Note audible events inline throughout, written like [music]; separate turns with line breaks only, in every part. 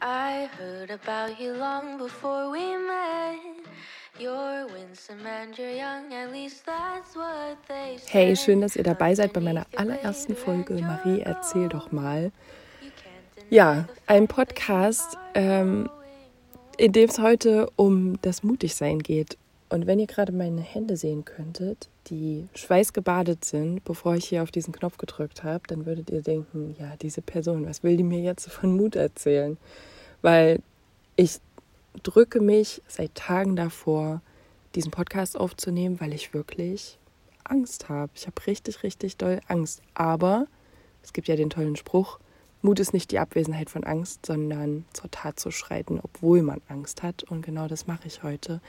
I heard about you long before we met. You're winsome and you're young, at least that's what they say.
Hey, schön, dass ihr dabei seid bei meiner allerersten Folge Marie erzähl doch mal. Ja, ein Podcast, ähm, in dem es heute um das Mutigsein geht. Und wenn ihr gerade meine Hände sehen könntet, die schweißgebadet sind, bevor ich hier auf diesen Knopf gedrückt habe, dann würdet ihr denken, ja, diese Person, was will die mir jetzt von Mut erzählen? Weil ich drücke mich seit Tagen davor, diesen Podcast aufzunehmen, weil ich wirklich Angst habe. Ich habe richtig, richtig doll Angst. Aber es gibt ja den tollen Spruch, Mut ist nicht die Abwesenheit von Angst, sondern zur Tat zu schreiten, obwohl man Angst hat. Und genau das mache ich heute.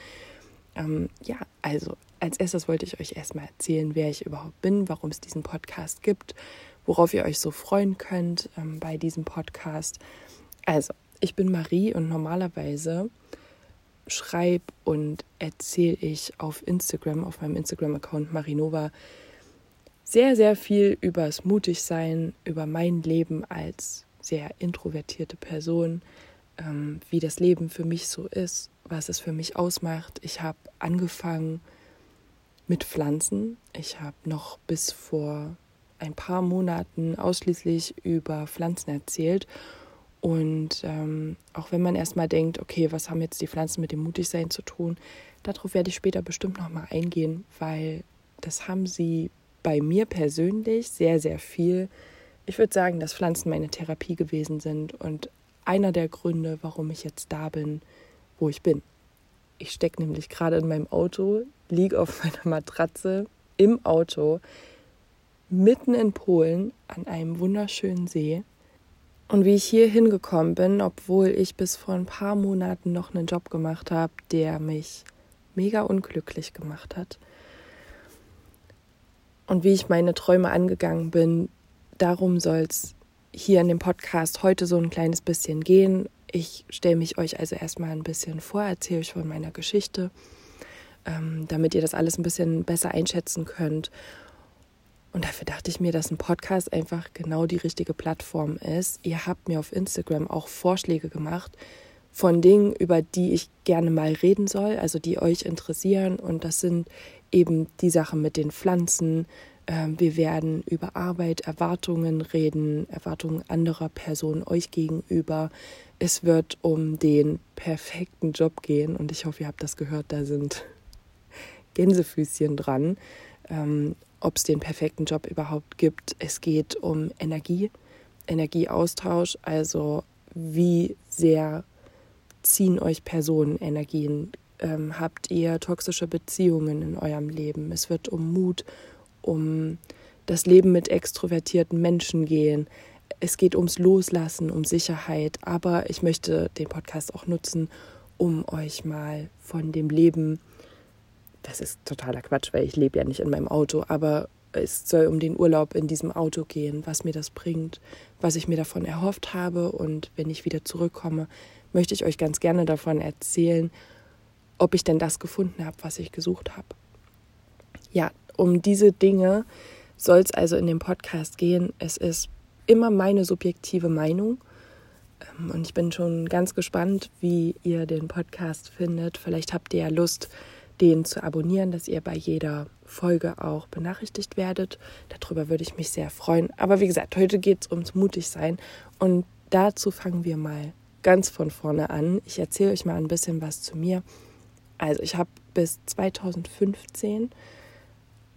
Ähm, ja, also als erstes wollte ich euch erstmal erzählen, wer ich überhaupt bin, warum es diesen Podcast gibt, worauf ihr euch so freuen könnt ähm, bei diesem Podcast. Also, ich bin Marie und normalerweise schreibe und erzähle ich auf Instagram, auf meinem Instagram-Account Marinova, sehr, sehr viel übers Mutigsein, über mein Leben als sehr introvertierte Person, ähm, wie das Leben für mich so ist, was es für mich ausmacht. Ich habe angefangen mit Pflanzen. Ich habe noch bis vor ein paar Monaten ausschließlich über Pflanzen erzählt. Und ähm, auch wenn man erstmal denkt, okay, was haben jetzt die Pflanzen mit dem Mutigsein zu tun, darauf werde ich später bestimmt nochmal eingehen, weil das haben sie bei mir persönlich sehr, sehr viel. Ich würde sagen, dass Pflanzen meine Therapie gewesen sind und einer der Gründe, warum ich jetzt da bin, wo ich bin. Ich stecke nämlich gerade in meinem Auto, liege auf [laughs] meiner Matratze im Auto, mitten in Polen an einem wunderschönen See. Und wie ich hier hingekommen bin, obwohl ich bis vor ein paar Monaten noch einen Job gemacht habe, der mich mega unglücklich gemacht hat. Und wie ich meine Träume angegangen bin, darum soll es hier in dem Podcast heute so ein kleines bisschen gehen. Ich stelle mich euch also erstmal ein bisschen vor, erzähle euch von meiner Geschichte, ähm, damit ihr das alles ein bisschen besser einschätzen könnt. Und dafür dachte ich mir, dass ein Podcast einfach genau die richtige Plattform ist. Ihr habt mir auf Instagram auch Vorschläge gemacht von Dingen, über die ich gerne mal reden soll, also die euch interessieren. Und das sind eben die Sachen mit den Pflanzen, wir werden über Arbeit, Erwartungen reden, Erwartungen anderer Personen euch gegenüber. Es wird um den perfekten Job gehen und ich hoffe, ihr habt das gehört, da sind [laughs] Gänsefüßchen dran, ähm, ob es den perfekten Job überhaupt gibt. Es geht um Energie, Energieaustausch, also wie sehr ziehen euch Personen Energien. Ähm, habt ihr toxische Beziehungen in eurem Leben? Es wird um Mut, um das Leben mit extrovertierten Menschen gehen. Es geht ums Loslassen, um Sicherheit. Aber ich möchte den Podcast auch nutzen, um euch mal von dem Leben, das ist totaler Quatsch, weil ich lebe ja nicht in meinem Auto, aber es soll um den Urlaub in diesem Auto gehen, was mir das bringt, was ich mir davon erhofft habe. Und wenn ich wieder zurückkomme, möchte ich euch ganz gerne davon erzählen, ob ich denn das gefunden habe, was ich gesucht habe. Ja, um diese Dinge soll es also in dem Podcast gehen. Es ist immer meine subjektive Meinung. Ähm, und ich bin schon ganz gespannt, wie ihr den Podcast findet. Vielleicht habt ihr ja Lust, den zu abonnieren, dass ihr bei jeder Folge auch benachrichtigt werdet. Darüber würde ich mich sehr freuen. Aber wie gesagt, heute geht es ums Mutigsein. Und dazu fangen wir mal ganz von vorne an. Ich erzähle euch mal ein bisschen was zu mir. Also ich habe bis 2015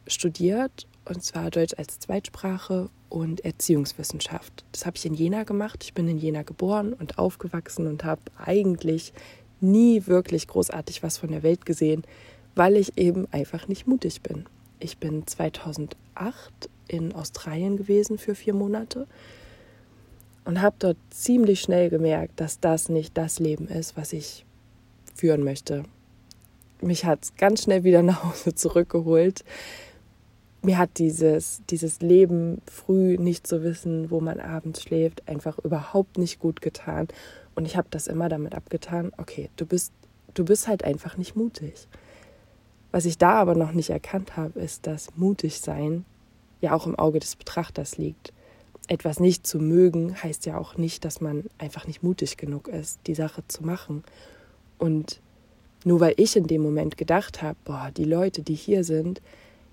studiert und zwar Deutsch als Zweitsprache und Erziehungswissenschaft. Das habe ich in Jena gemacht. Ich bin in Jena geboren und aufgewachsen und habe eigentlich nie wirklich großartig was von der Welt gesehen, weil ich eben einfach nicht mutig bin. Ich bin 2008 in Australien gewesen für vier Monate und habe dort ziemlich schnell gemerkt, dass das nicht das Leben ist, was ich führen möchte. Mich hat es ganz schnell wieder nach Hause zurückgeholt mir hat dieses, dieses Leben früh nicht zu wissen, wo man abends schläft, einfach überhaupt nicht gut getan. Und ich habe das immer damit abgetan, okay, du bist, du bist halt einfach nicht mutig. Was ich da aber noch nicht erkannt habe, ist, dass mutig sein ja auch im Auge des Betrachters liegt. etwas nicht zu mögen, heißt ja auch nicht, dass man einfach nicht mutig genug ist, die Sache zu machen. Und nur weil ich in dem Moment gedacht habe, boah, die Leute, die hier sind,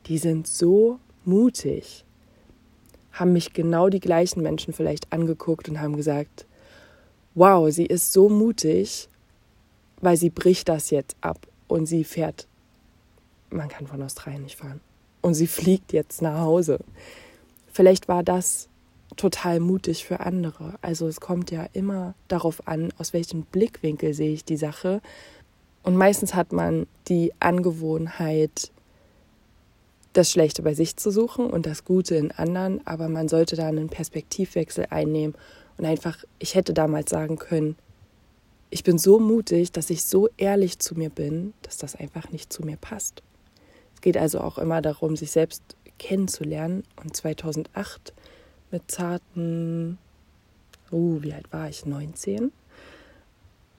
die sind so mutig, haben mich genau die gleichen Menschen vielleicht angeguckt und haben gesagt, wow, sie ist so mutig, weil sie bricht das jetzt ab und sie fährt, man kann von Australien nicht fahren, und sie fliegt jetzt nach Hause. Vielleicht war das total mutig für andere. Also es kommt ja immer darauf an, aus welchem Blickwinkel sehe ich die Sache. Und meistens hat man die Angewohnheit, das Schlechte bei sich zu suchen und das Gute in anderen, aber man sollte da einen Perspektivwechsel einnehmen und einfach, ich hätte damals sagen können, ich bin so mutig, dass ich so ehrlich zu mir bin, dass das einfach nicht zu mir passt. Es geht also auch immer darum, sich selbst kennenzulernen. Und 2008 mit zarten, uh, wie alt war ich? 19?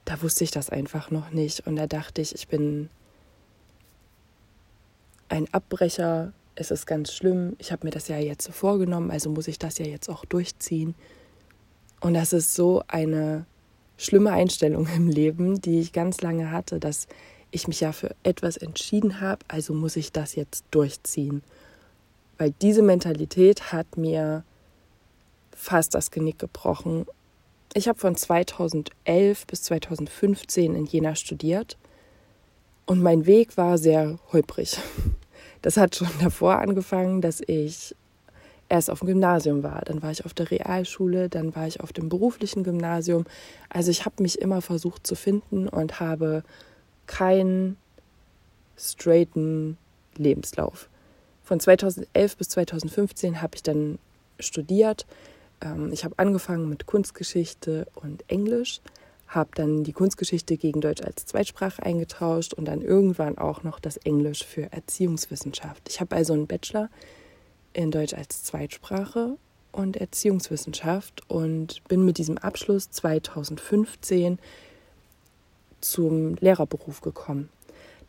Da wusste ich das einfach noch nicht. Und da dachte ich, ich bin ein Abbrecher. Es ist ganz schlimm. Ich habe mir das ja jetzt so vorgenommen, also muss ich das ja jetzt auch durchziehen. Und das ist so eine schlimme Einstellung im Leben, die ich ganz lange hatte, dass ich mich ja für etwas entschieden habe, also muss ich das jetzt durchziehen. Weil diese Mentalität hat mir fast das Genick gebrochen. Ich habe von 2011 bis 2015 in Jena studiert und mein Weg war sehr holprig. Das hat schon [laughs] davor angefangen, dass ich erst auf dem Gymnasium war, dann war ich auf der Realschule, dann war ich auf dem beruflichen Gymnasium. Also ich habe mich immer versucht zu finden und habe keinen straighten Lebenslauf. Von 2011 bis 2015 habe ich dann studiert. Ähm, ich habe angefangen mit Kunstgeschichte und Englisch, habe dann die Kunstgeschichte gegen Deutsch als Zweitsprache eingetauscht und dann irgendwann auch noch das Englisch für Erziehungswissenschaft. Ich habe also einen Bachelor in Deutsch als Zweitsprache und Erziehungswissenschaft und bin mit diesem Abschluss 2015 zum Lehrerberuf gekommen.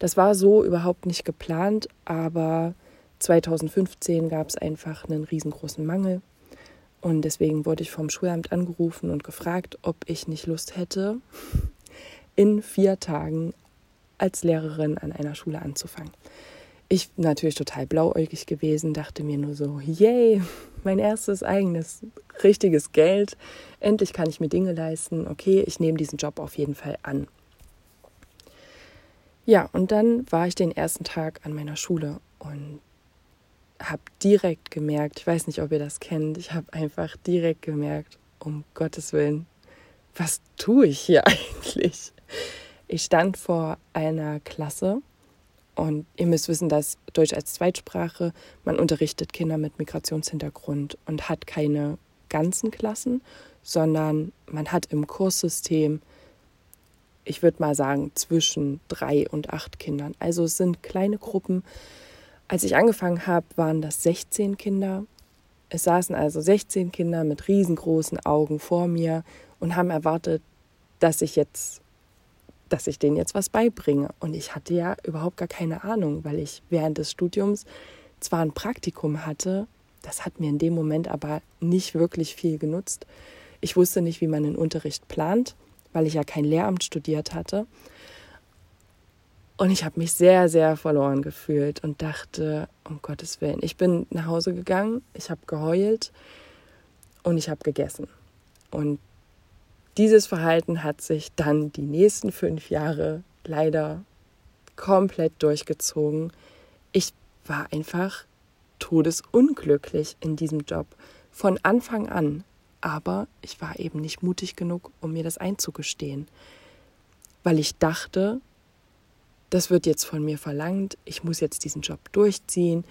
Das war so überhaupt nicht geplant, aber 2015 gab es einfach einen riesengroßen Mangel. Und deswegen wurde ich vom Schulamt angerufen und gefragt, ob ich nicht Lust hätte, in vier Tagen als Lehrerin an einer Schule anzufangen. Ich natürlich total blauäugig gewesen, dachte mir nur so, yay, mein erstes eigenes richtiges Geld. Endlich kann ich mir Dinge leisten. Okay, ich nehme diesen Job auf jeden Fall an. Ja, und dann war ich den ersten Tag an meiner Schule und habe direkt gemerkt, ich weiß nicht, ob ihr das kennt, ich habe einfach direkt gemerkt, um Gottes Willen, was tue ich hier [laughs] eigentlich? Ich stand vor einer Klasse und ihr müsst wissen, dass Deutsch als Zweitsprache, man unterrichtet Kinder mit Migrationshintergrund und hat keine ganzen Klassen, sondern man hat im Kurssystem ich würde mal sagen, zwischen drei und acht Kindern. Also es sind kleine Gruppen. Als ich angefangen habe, waren das 16 Kinder. Es saßen also 16 Kinder mit riesengroßen Augen vor mir und haben erwartet, dass ich jetzt, dass ich denen jetzt was beibringe. Und ich hatte ja überhaupt gar keine Ahnung, weil ich während des Studiums zwar ein Praktikum hatte, das hat mir in dem Moment aber nicht wirklich viel genutzt. Ich wusste nicht, wie man den Unterricht plant weil ich ja kein Lehramt studiert hatte. Und ich habe mich sehr, sehr verloren gefühlt und dachte, um Gottes Willen, ich bin nach Hause gegangen, ich habe geheult und ich habe gegessen. Und dieses Verhalten hat sich dann die nächsten fünf Jahre leider komplett durchgezogen. Ich war einfach todesunglücklich in diesem Job. Von Anfang an aber ich war eben nicht mutig genug, um mir das einzugestehen, weil ich dachte, das wird jetzt von mir verlangt, ich muss jetzt diesen Job durchziehen,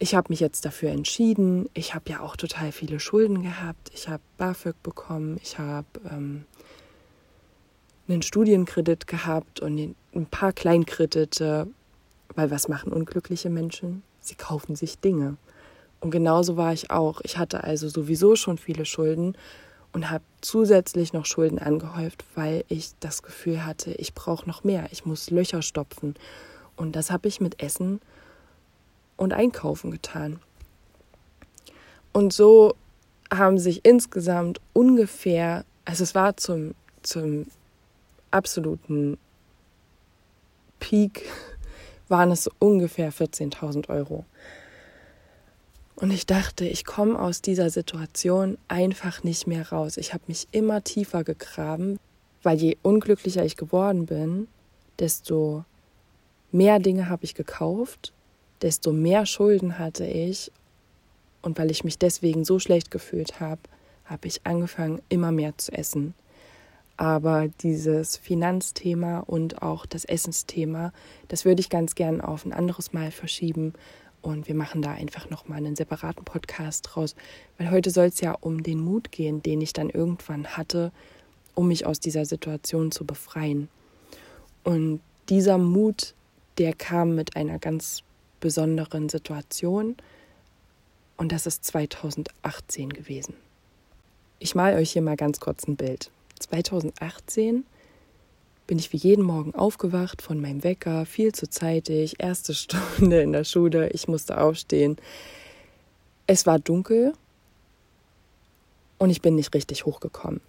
ich habe mich jetzt dafür entschieden, ich habe ja auch total viele Schulden gehabt, ich habe BAföG bekommen, ich habe ähm, einen Studienkredit gehabt und ein paar Kleinkredite, weil was machen unglückliche Menschen? Sie kaufen sich Dinge. Und genauso war ich auch. Ich hatte also sowieso schon viele Schulden und habe zusätzlich noch Schulden angehäuft, weil ich das Gefühl hatte, ich brauche noch mehr, ich muss Löcher stopfen. Und das habe ich mit Essen und Einkaufen getan. Und so haben sich insgesamt ungefähr, also es war zum, zum absoluten Peak, waren es ungefähr 14.000 Euro. Und ich dachte, ich komme aus dieser Situation einfach nicht mehr raus. Ich habe mich immer tiefer gegraben, weil je unglücklicher ich geworden bin, desto mehr Dinge habe ich gekauft, desto mehr Schulden hatte ich. Und weil ich mich deswegen so schlecht gefühlt habe, habe ich angefangen, immer mehr zu essen. Aber dieses Finanzthema und auch das Essensthema, das würde ich ganz gern auf ein anderes Mal verschieben. Und wir machen da einfach nochmal einen separaten Podcast draus, weil heute soll es ja um den Mut gehen, den ich dann irgendwann hatte, um mich aus dieser Situation zu befreien. Und dieser Mut, der kam mit einer ganz besonderen Situation. Und das ist 2018 gewesen. Ich male euch hier mal ganz kurz ein Bild. 2018 bin ich wie jeden Morgen aufgewacht von meinem Wecker, viel zu zeitig, erste [laughs] Stunde in der Schule, ich musste aufstehen. Es war dunkel und ich bin nicht richtig hochgekommen.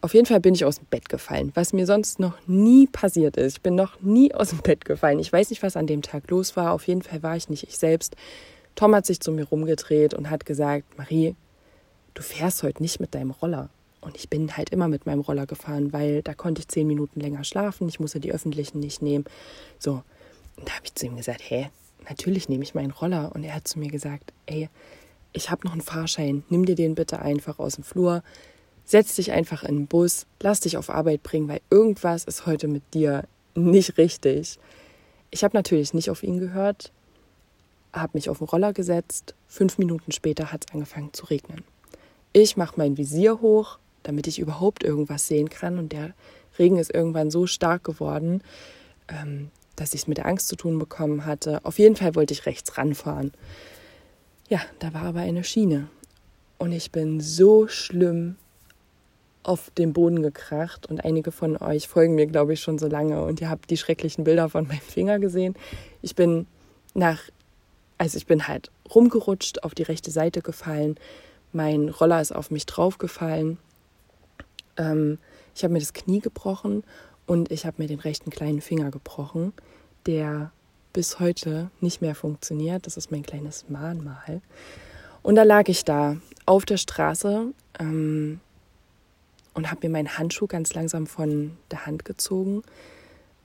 Auf jeden Fall bin ich aus dem Bett gefallen, was mir sonst noch nie passiert ist. Ich bin noch nie aus dem Bett gefallen. Ich weiß nicht, was an dem Tag los war. Auf jeden Fall war ich nicht ich selbst. Tom hat sich zu mir rumgedreht und hat gesagt, Marie, du fährst heute nicht mit deinem Roller. Und ich bin halt immer mit meinem Roller gefahren, weil da konnte ich zehn Minuten länger schlafen. Ich musste die öffentlichen nicht nehmen. So, und da habe ich zu ihm gesagt, hä, natürlich nehme ich meinen Roller. Und er hat zu mir gesagt, ey, ich habe noch einen Fahrschein. Nimm dir den bitte einfach aus dem Flur. Setz dich einfach in den Bus. Lass dich auf Arbeit bringen, weil irgendwas ist heute mit dir nicht richtig. Ich habe natürlich nicht auf ihn gehört, habe mich auf den Roller gesetzt. Fünf Minuten später hat es angefangen zu regnen. Ich mache mein Visier hoch, damit ich überhaupt irgendwas sehen kann. Und der Regen ist irgendwann so stark geworden, ähm, dass ich es mit der Angst zu tun bekommen hatte. Auf jeden Fall wollte ich rechts ranfahren. Ja, da war aber eine Schiene. Und ich bin so schlimm auf den Boden gekracht. Und einige von euch folgen mir, glaube ich, schon so lange. Und ihr habt die schrecklichen Bilder von meinem Finger gesehen. Ich bin nach, also ich bin halt rumgerutscht, auf die rechte Seite gefallen. Mein Roller ist auf mich draufgefallen ähm, ich habe mir das Knie gebrochen und ich habe mir den rechten kleinen Finger gebrochen, der bis heute nicht mehr funktioniert. Das ist mein kleines Mahnmal. Und da lag ich da auf der Straße ähm, und habe mir meinen Handschuh ganz langsam von der Hand gezogen.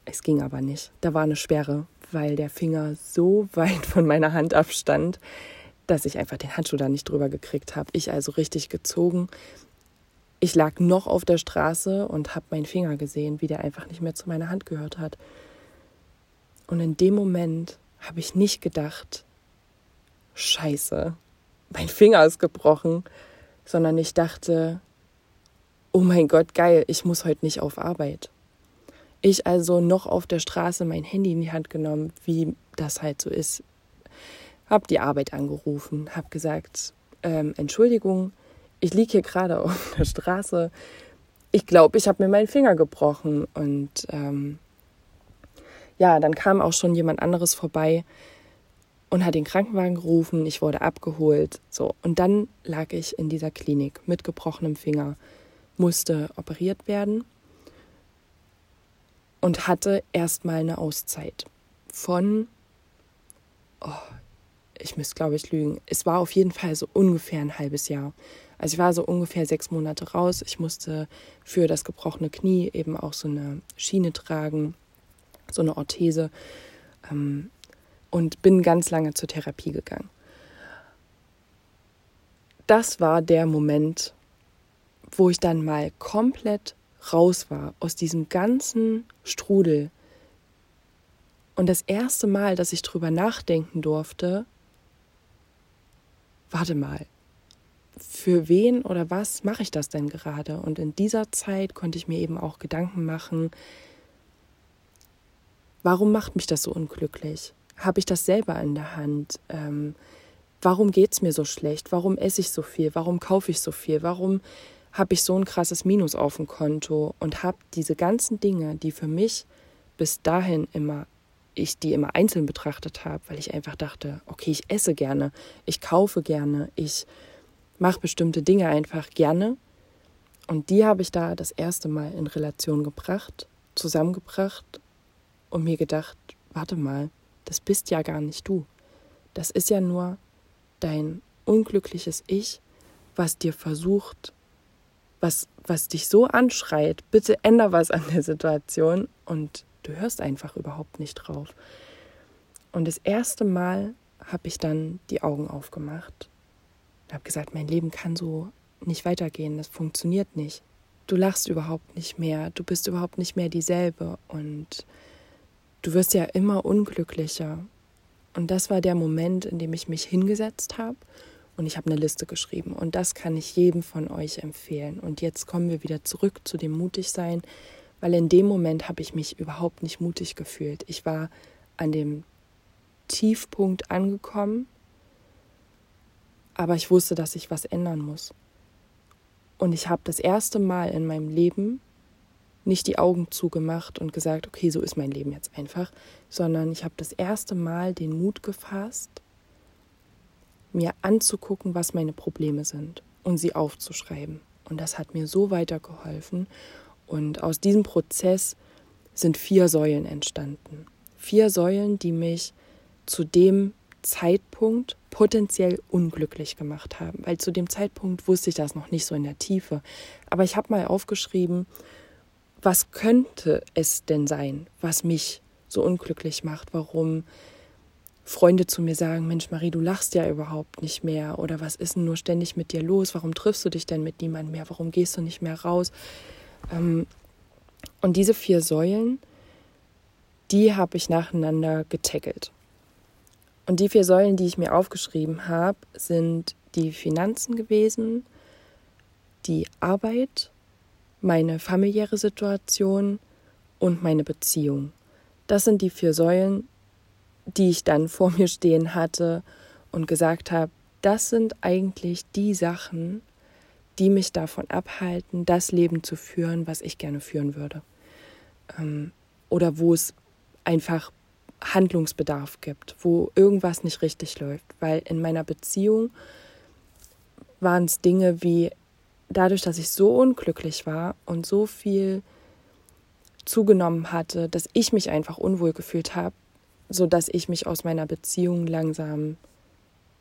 Es ging aber nicht. Da war eine Sperre, weil der Finger so [laughs] weit von meiner Hand abstand, dass ich einfach den Handschuh da nicht drüber gekriegt habe. Ich also richtig gezogen, ich lag noch auf der Straße und habe meinen Finger gesehen, wie der einfach nicht mehr zu meiner Hand gehört hat. Und in dem Moment habe ich nicht gedacht, scheiße, mein Finger ist gebrochen, sondern ich dachte, oh mein Gott, geil, ich muss heute nicht auf Arbeit. Ich also noch auf der Straße mein Handy in die Hand genommen, wie das halt so ist, habe die Arbeit angerufen, habe gesagt, ähm, Entschuldigung, ich liege hier gerade auf der Straße. Ich glaube, ich habe mir meinen Finger gebrochen. Und ähm, ja, dann kam auch schon jemand anderes vorbei und hat den Krankenwagen gerufen. Ich wurde abgeholt. So. Und dann lag ich in dieser Klinik mit gebrochenem Finger, musste operiert werden und hatte erstmal eine Auszeit von, oh, ich müsste glaube ich lügen, es war auf jeden Fall so ungefähr ein halbes Jahr. Also ich war so ungefähr sechs Monate raus. Ich musste für das gebrochene Knie eben auch so eine Schiene tragen, so eine Orthese ähm, und bin ganz lange zur Therapie gegangen. Das war der Moment, wo ich dann mal komplett raus war aus diesem ganzen Strudel. Und das erste Mal, dass ich drüber nachdenken durfte, warte mal, für wen oder was mache ich das denn gerade? Und in dieser Zeit konnte ich mir eben auch Gedanken machen, warum macht mich das so unglücklich? Habe ich das selber in der Hand? Ähm, warum geht es mir so schlecht? Warum esse ich so viel? Warum kaufe ich so viel? Warum habe ich so ein krasses Minus auf dem Konto? Und habe diese ganzen Dinge, die für mich bis dahin immer ich die immer einzeln betrachtet habe, weil ich einfach dachte, okay, ich esse gerne, ich kaufe gerne, ich mache bestimmte Dinge einfach gerne. Und die habe ich da das erste Mal in Relation gebracht, zusammengebracht und mir gedacht, warte mal, das bist ja gar nicht du. Das ist ja nur dein unglückliches Ich, was dir versucht, was, was dich so anschreit, bitte änder was an der Situation und du hörst einfach überhaupt nicht drauf. Und das erste Mal habe ich dann die Augen aufgemacht und habe gesagt, mein Leben kann so nicht weitergehen, das funktioniert nicht. Du lachst überhaupt nicht mehr, du bist überhaupt nicht mehr dieselbe und du wirst ja immer unglücklicher. Und das war der Moment, in dem ich mich hingesetzt habe und ich habe eine Liste geschrieben. Und das kann ich jedem von euch empfehlen. Und jetzt kommen wir wieder zurück zu dem Mutigsein, weil in dem Moment habe ich mich überhaupt nicht mutig gefühlt. Ich war an dem Tiefpunkt angekommen, aber ich wusste, dass ich was ändern muss. Und ich habe das erste Mal in meinem Leben nicht die Augen zugemacht und gesagt, okay, so ist mein Leben jetzt einfach, sondern ich habe das erste Mal den Mut gefasst, mir anzugucken, was meine Probleme sind und sie aufzuschreiben. Und das hat mir so weitergeholfen. Und aus diesem Prozess sind vier Säulen entstanden. Vier Säulen, die mich zu dem Zeitpunkt potenziell unglücklich gemacht haben, weil zu dem Zeitpunkt wusste ich das noch nicht so in der Tiefe. Aber ich habe mal aufgeschrieben, was könnte es denn sein, was mich so unglücklich macht, warum Freunde zu mir sagen, Mensch Marie, du lachst ja überhaupt nicht mehr oder was ist denn nur ständig mit dir los, warum triffst du dich denn mit niemandem mehr, warum gehst du nicht mehr raus? Ähm, und diese vier Säulen, die habe ich nacheinander getackelt. Und die vier Säulen, die ich mir aufgeschrieben habe, sind die Finanzen gewesen, die Arbeit, meine familiäre Situation und meine Beziehung. Das sind die vier Säulen, die ich dann vor mir stehen hatte und gesagt habe, das sind eigentlich die Sachen, die mich davon abhalten, das Leben zu führen, was ich gerne führen würde. Ähm, oder wo es einfach Handlungsbedarf gibt, wo irgendwas nicht richtig läuft. Weil in meiner Beziehung waren es Dinge wie, dadurch, dass ich so unglücklich war und so viel zugenommen hatte, dass ich mich einfach unwohl gefühlt habe, sodass ich mich aus meiner Beziehung langsam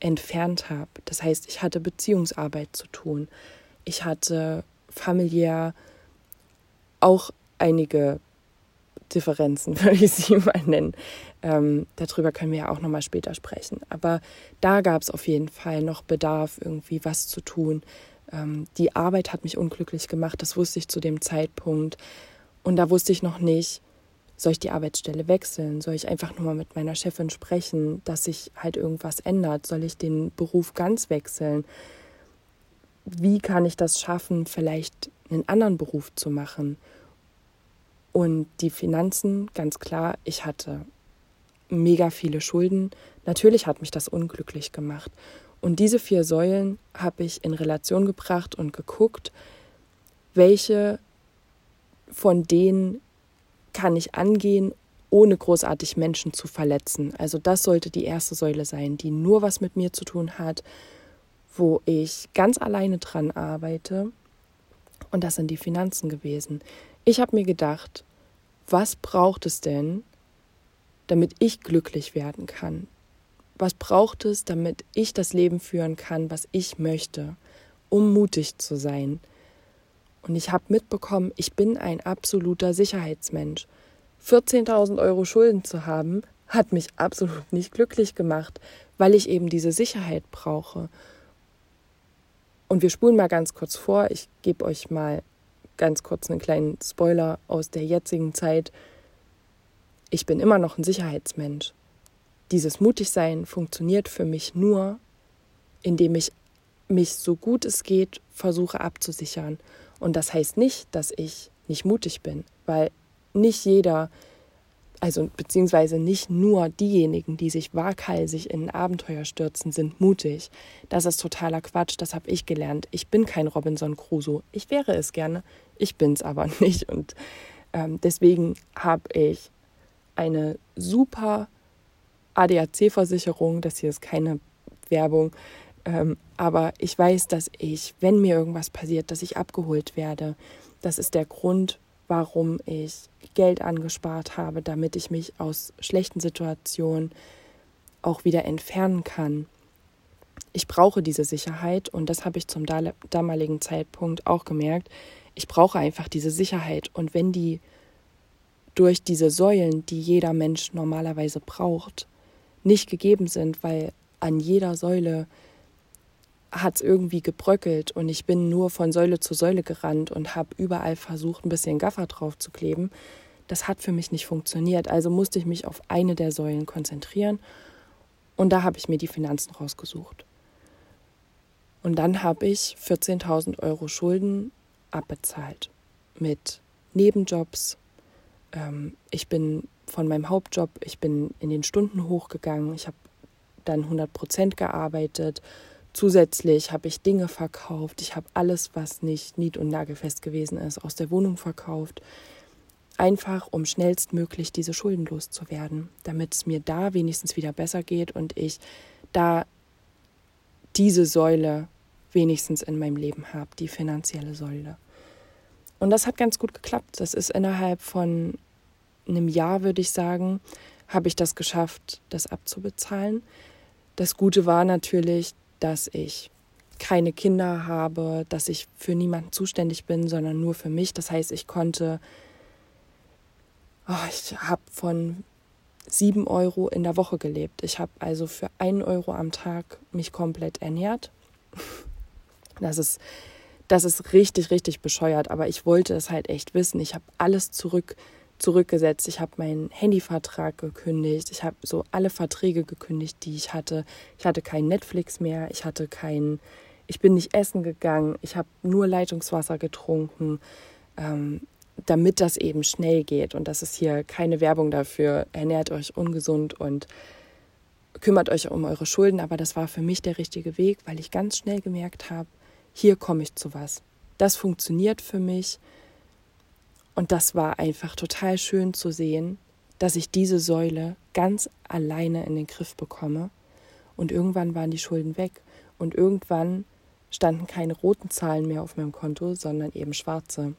entfernt habe. Das heißt, ich hatte Beziehungsarbeit zu tun. Ich hatte familiär auch einige Differenzen, [laughs] würde ich sie mal nennen. Ähm, darüber können wir ja auch nochmal später sprechen. Aber da gab es auf jeden Fall noch Bedarf, irgendwie was zu tun. Ähm, die Arbeit hat mich unglücklich gemacht, das wusste ich zu dem Zeitpunkt. Und da wusste ich noch nicht, soll ich die Arbeitsstelle wechseln? Soll ich einfach nur mal mit meiner Chefin sprechen, dass sich halt irgendwas ändert? Soll ich den Beruf ganz wechseln? Wie kann ich das schaffen, vielleicht einen anderen Beruf zu machen? Und die Finanzen, ganz klar, ich hatte mega viele Schulden. Natürlich hat mich das unglücklich gemacht. Und diese vier Säulen habe ich in Relation gebracht und geguckt, welche von denen kann ich angehen, ohne großartig Menschen zu verletzen. Also das sollte die erste Säule sein, die nur was mit mir zu tun hat, wo ich ganz alleine dran arbeite. Und das sind die Finanzen gewesen. Ich habe mir gedacht, was braucht es denn, damit ich glücklich werden kann? was braucht es, damit ich das Leben führen kann, was ich möchte, um mutig zu sein. Und ich habe mitbekommen, ich bin ein absoluter Sicherheitsmensch. 14.000 Euro Schulden zu haben, hat mich absolut nicht glücklich gemacht, weil ich eben diese Sicherheit brauche. Und wir spulen mal ganz kurz vor. Ich gebe euch mal ganz kurz einen kleinen Spoiler aus der jetzigen Zeit. Ich bin immer noch ein Sicherheitsmensch dieses Mutigsein funktioniert für mich nur, indem ich mich so gut es geht versuche abzusichern. Und das heißt nicht, dass ich nicht mutig bin, weil nicht jeder, also beziehungsweise nicht nur diejenigen, die sich waghalsig in ein Abenteuer stürzen, sind mutig. Das ist totaler Quatsch, das habe ich gelernt. Ich bin kein Robinson Crusoe. Ich wäre es gerne, ich bin es aber [laughs] nicht. Und ähm, deswegen habe ich eine super ADAC-Versicherung, das hier ist keine Werbung, Ähm, aber ich weiß, dass ich, wenn mir irgendwas passiert, dass ich abgeholt werde. Das ist der Grund, warum ich Geld angespart habe, damit ich mich aus schlechten Situationen auch wieder entfernen kann. Ich brauche diese Sicherheit und das habe ich zum damaligen Zeitpunkt auch gemerkt. Ich brauche einfach diese Sicherheit und wenn die durch diese Säulen, die jeder Mensch normalerweise braucht, nicht gegeben sind, weil an jeder Säule hat es irgendwie gebröckelt und ich bin nur von Säule zu Säule gerannt und habe überall versucht, ein bisschen Gaffer drauf zu kleben. Das hat für mich nicht funktioniert. Also musste ich mich auf eine der Säulen konzentrieren und da habe ich mir die Finanzen rausgesucht. Und dann habe ich 14.000 Euro Schulden abbezahlt mit Nebenjobs. Ähm, ich bin von meinem Hauptjob, ich bin in den Stunden hochgegangen. Ich habe dann 100 Prozent gearbeitet Zusätzlich habe ich Dinge verkauft. Ich habe alles, was nicht nied- und nagelfest gewesen ist, aus der Wohnung verkauft. Einfach, um schnellstmöglich diese Schulden loszuwerden, damit es mir da wenigstens wieder besser geht und ich da diese Säule wenigstens in meinem Leben habe, die finanzielle Säule. Und das hat ganz gut geklappt. Das ist innerhalb von einem Jahr, würde ich sagen, habe ich das geschafft, das abzubezahlen. Das Gute war natürlich, dass ich keine Kinder habe, dass ich für niemanden zuständig bin, sondern nur für mich. Das heißt, ich konnte, oh, ich habe von sieben Euro in der Woche gelebt. Ich habe also für einen Euro am Tag mich komplett ernährt. Das ist, das ist richtig, richtig bescheuert, aber ich wollte es halt echt wissen. Ich habe alles zurück zurückgesetzt. Ich habe meinen Handyvertrag gekündigt. Ich habe so alle Verträge gekündigt, die ich hatte. Ich hatte kein Netflix mehr. Ich hatte kein, ich bin nicht essen gegangen. Ich habe nur Leitungswasser getrunken, ähm, damit das eben schnell geht. Und das ist hier keine Werbung dafür. Ernährt euch ungesund und kümmert euch um eure Schulden. Aber das war für mich der richtige Weg, weil ich ganz schnell gemerkt habe, hier komme ich zu was. Das funktioniert für mich und das war einfach total schön zu sehen, dass ich diese Säule ganz alleine in den Griff bekomme. Und irgendwann waren die Schulden weg. Und irgendwann standen keine roten Zahlen mehr auf meinem Konto, sondern eben schwarze.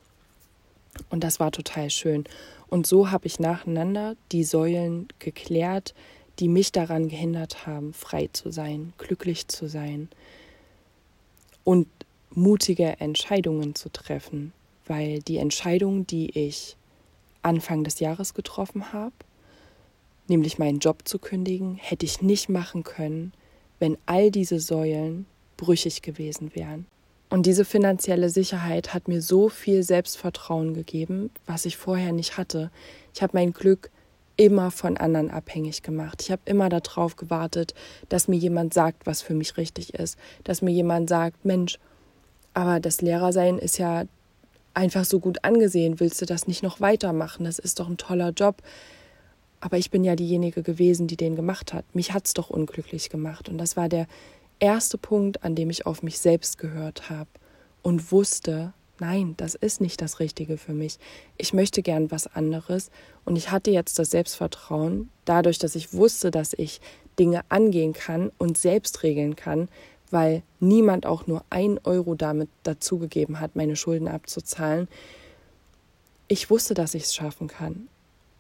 Und das war total schön. Und so habe ich nacheinander die Säulen geklärt, die mich daran gehindert haben, frei zu sein, glücklich zu sein und mutige Entscheidungen zu treffen, weil die Entscheidung, die ich Anfang des Jahres getroffen habe, nämlich meinen Job zu kündigen, hätte ich nicht machen können, wenn all diese Säulen brüchig gewesen wären. Und diese finanzielle Sicherheit hat mir so viel Selbstvertrauen gegeben, was ich vorher nicht hatte. Ich habe mein Glück immer von anderen abhängig gemacht. Ich habe immer darauf gewartet, dass mir jemand sagt, was für mich richtig ist, dass mir jemand sagt, Mensch, aber das Lehrersein ist ja einfach so gut angesehen. Willst du das nicht noch weitermachen? Das ist doch ein toller Job. Aber ich bin ja diejenige gewesen, die den gemacht hat. Mich hat es doch unglücklich gemacht. Und das war der erste Punkt, an dem ich auf mich selbst gehört habe und wusste, nein, das ist nicht das Richtige für mich. Ich möchte gern was anderes. Und ich hatte jetzt das Selbstvertrauen, dadurch, dass ich wusste, dass ich Dinge angehen kann und selbst regeln kann, weil niemand auch nur ein Euro damit dazugegeben hat, meine Schulden abzuzahlen. Ich wusste, dass ich es schaffen kann.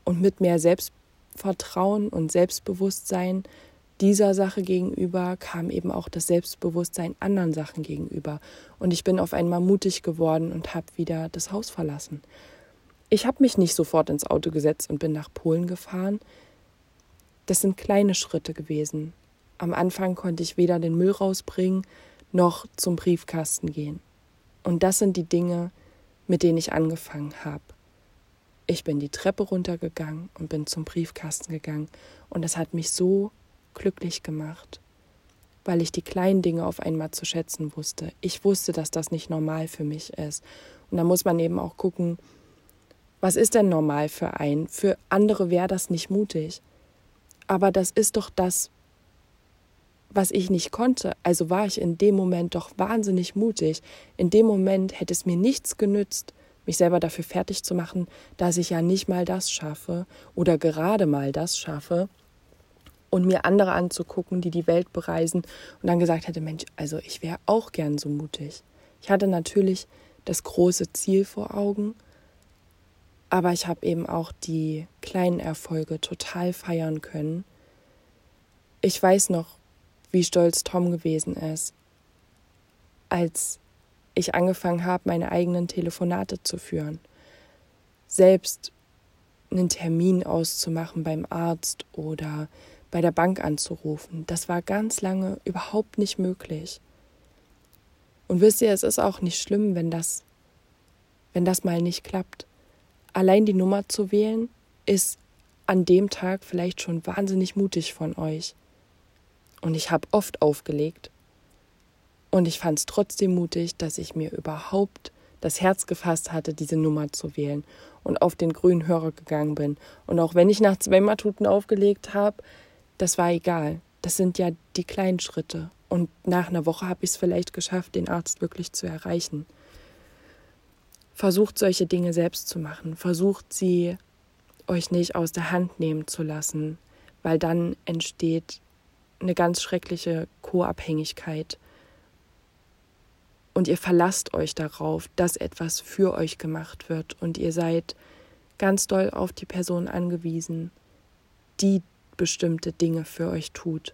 Und mit mehr Selbstvertrauen und Selbstbewusstsein dieser Sache gegenüber kam eben auch das Selbstbewusstsein anderen Sachen gegenüber. Und ich bin auf einmal mutig geworden und habe wieder das Haus verlassen. Ich habe mich nicht sofort ins Auto gesetzt und bin nach Polen gefahren. Das sind kleine Schritte gewesen. Am Anfang konnte ich weder den Müll rausbringen noch zum Briefkasten gehen. Und das sind die Dinge, mit denen ich angefangen habe. Ich bin die Treppe runtergegangen und bin zum Briefkasten gegangen und das hat mich so glücklich gemacht, weil ich die kleinen Dinge auf einmal zu schätzen wusste. Ich wusste, dass das nicht normal für mich ist. Und da muss man eben auch gucken, was ist denn normal für einen? Für andere wäre das nicht mutig. Aber das ist doch das, was ich nicht konnte. Also war ich in dem Moment doch wahnsinnig mutig. In dem Moment hätte es mir nichts genützt, mich selber dafür fertig zu machen, dass ich ja nicht mal das schaffe oder gerade mal das schaffe. und mir andere anzugucken, die die Welt bereisen und dann gesagt hätte, Mensch, also ich wäre auch gern so mutig. Ich hatte natürlich das große Ziel vor Augen, aber ich habe eben auch die kleinen Erfolge total feiern können. Ich weiß noch, wie stolz Tom gewesen ist, als ich angefangen habe, meine eigenen Telefonate zu führen. Selbst einen Termin auszumachen beim Arzt oder bei der Bank anzurufen. Das war ganz lange überhaupt nicht möglich. Und wisst ihr, es ist auch nicht schlimm, wenn das, wenn das mal nicht klappt. Allein die Nummer zu wählen, ist an dem Tag vielleicht schon wahnsinnig mutig von euch. Und ich habe oft aufgelegt. Und ich fand es trotzdem mutig, dass ich mir überhaupt das Herz gefasst hatte, diese Nummer zu wählen und auf den grünen Hörer gegangen bin. Und auch wenn ich nach zwei Matuten aufgelegt habe, das war egal. Das sind ja die kleinen Schritte. Und nach einer Woche habe ich es vielleicht geschafft, den Arzt wirklich zu erreichen. Versucht solche Dinge selbst zu machen. Versucht sie euch nicht aus der Hand nehmen zu lassen, weil dann entsteht eine ganz schreckliche Co-Abhängigkeit. Und ihr verlasst euch darauf, dass etwas für euch gemacht wird und ihr seid ganz doll auf die Person angewiesen, die bestimmte Dinge für euch tut.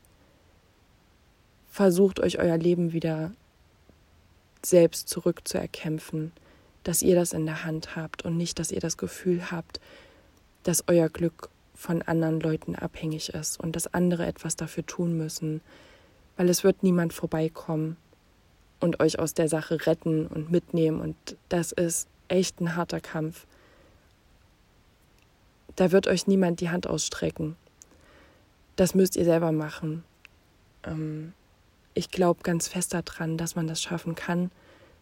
Versucht euch euer Leben wieder selbst zurückzuerkämpfen, dass ihr das in der Hand habt und nicht, dass ihr das Gefühl habt, dass euer Glück von anderen Leuten abhängig ist und dass andere etwas dafür tun müssen, weil es wird niemand vorbeikommen und euch aus der Sache retten und mitnehmen und das ist echt ein harter Kampf. Da wird euch niemand die Hand ausstrecken. Das müsst ihr selber machen. Ähm, ich glaube ganz fest daran, dass man das schaffen kann,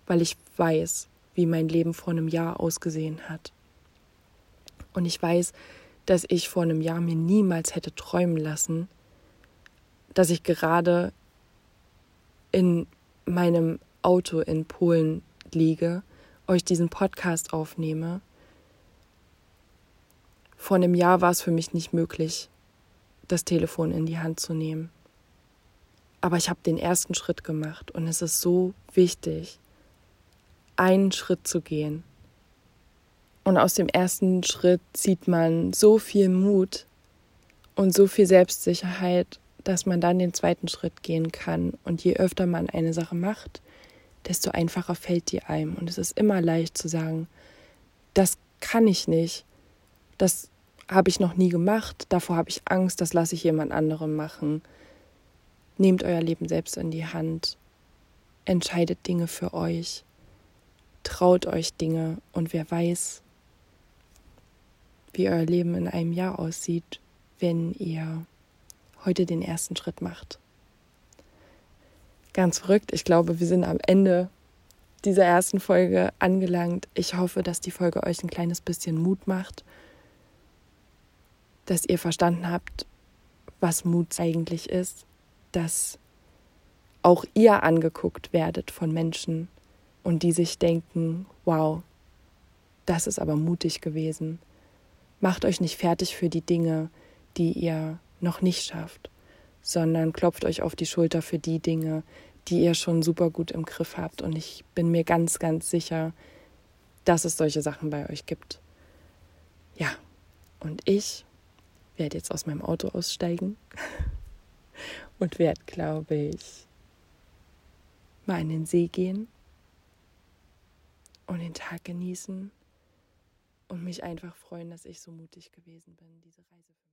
weil ich weiß, wie mein Leben vor einem Jahr ausgesehen hat. Und ich weiß, dass ich vor einem Jahr mir niemals hätte träumen lassen, dass ich gerade in meinem Auto in Polen liege, euch diesen Podcast aufnehme. Vor einem Jahr war es für mich nicht möglich, das Telefon in die Hand zu nehmen. Aber ich habe den ersten Schritt gemacht und es ist so wichtig, einen Schritt zu gehen. Und aus dem ersten Schritt zieht man so viel Mut und so viel Selbstsicherheit, dass man dann den zweiten Schritt gehen kann. Und je öfter man eine Sache macht, desto einfacher fällt die einem. Und es ist immer leicht zu sagen, das kann ich nicht, das habe ich noch nie gemacht, davor habe ich Angst, das lasse ich jemand anderem machen. Nehmt euer Leben selbst in die Hand, entscheidet Dinge für euch, traut euch Dinge und wer weiß, wie euer Leben in einem Jahr aussieht, wenn ihr heute den ersten Schritt macht. Ganz verrückt. Ich glaube, wir sind am Ende dieser ersten Folge angelangt. Ich hoffe, dass die Folge euch ein kleines bisschen Mut macht, dass ihr verstanden habt, was Mut eigentlich ist, dass auch ihr angeguckt werdet von Menschen und die sich denken, wow, das ist aber mutig gewesen. Macht euch nicht fertig für die Dinge, die ihr noch nicht schafft, sondern klopft euch auf die Schulter für die Dinge, die ihr schon super gut im Griff habt. Und ich bin mir ganz, ganz sicher, dass es solche Sachen bei euch gibt. Ja, und ich werde jetzt aus meinem Auto aussteigen [laughs] und werde, glaube ich, mal in den See gehen und den Tag genießen und mich einfach freuen, dass ich so mutig gewesen bin, diese Reise für.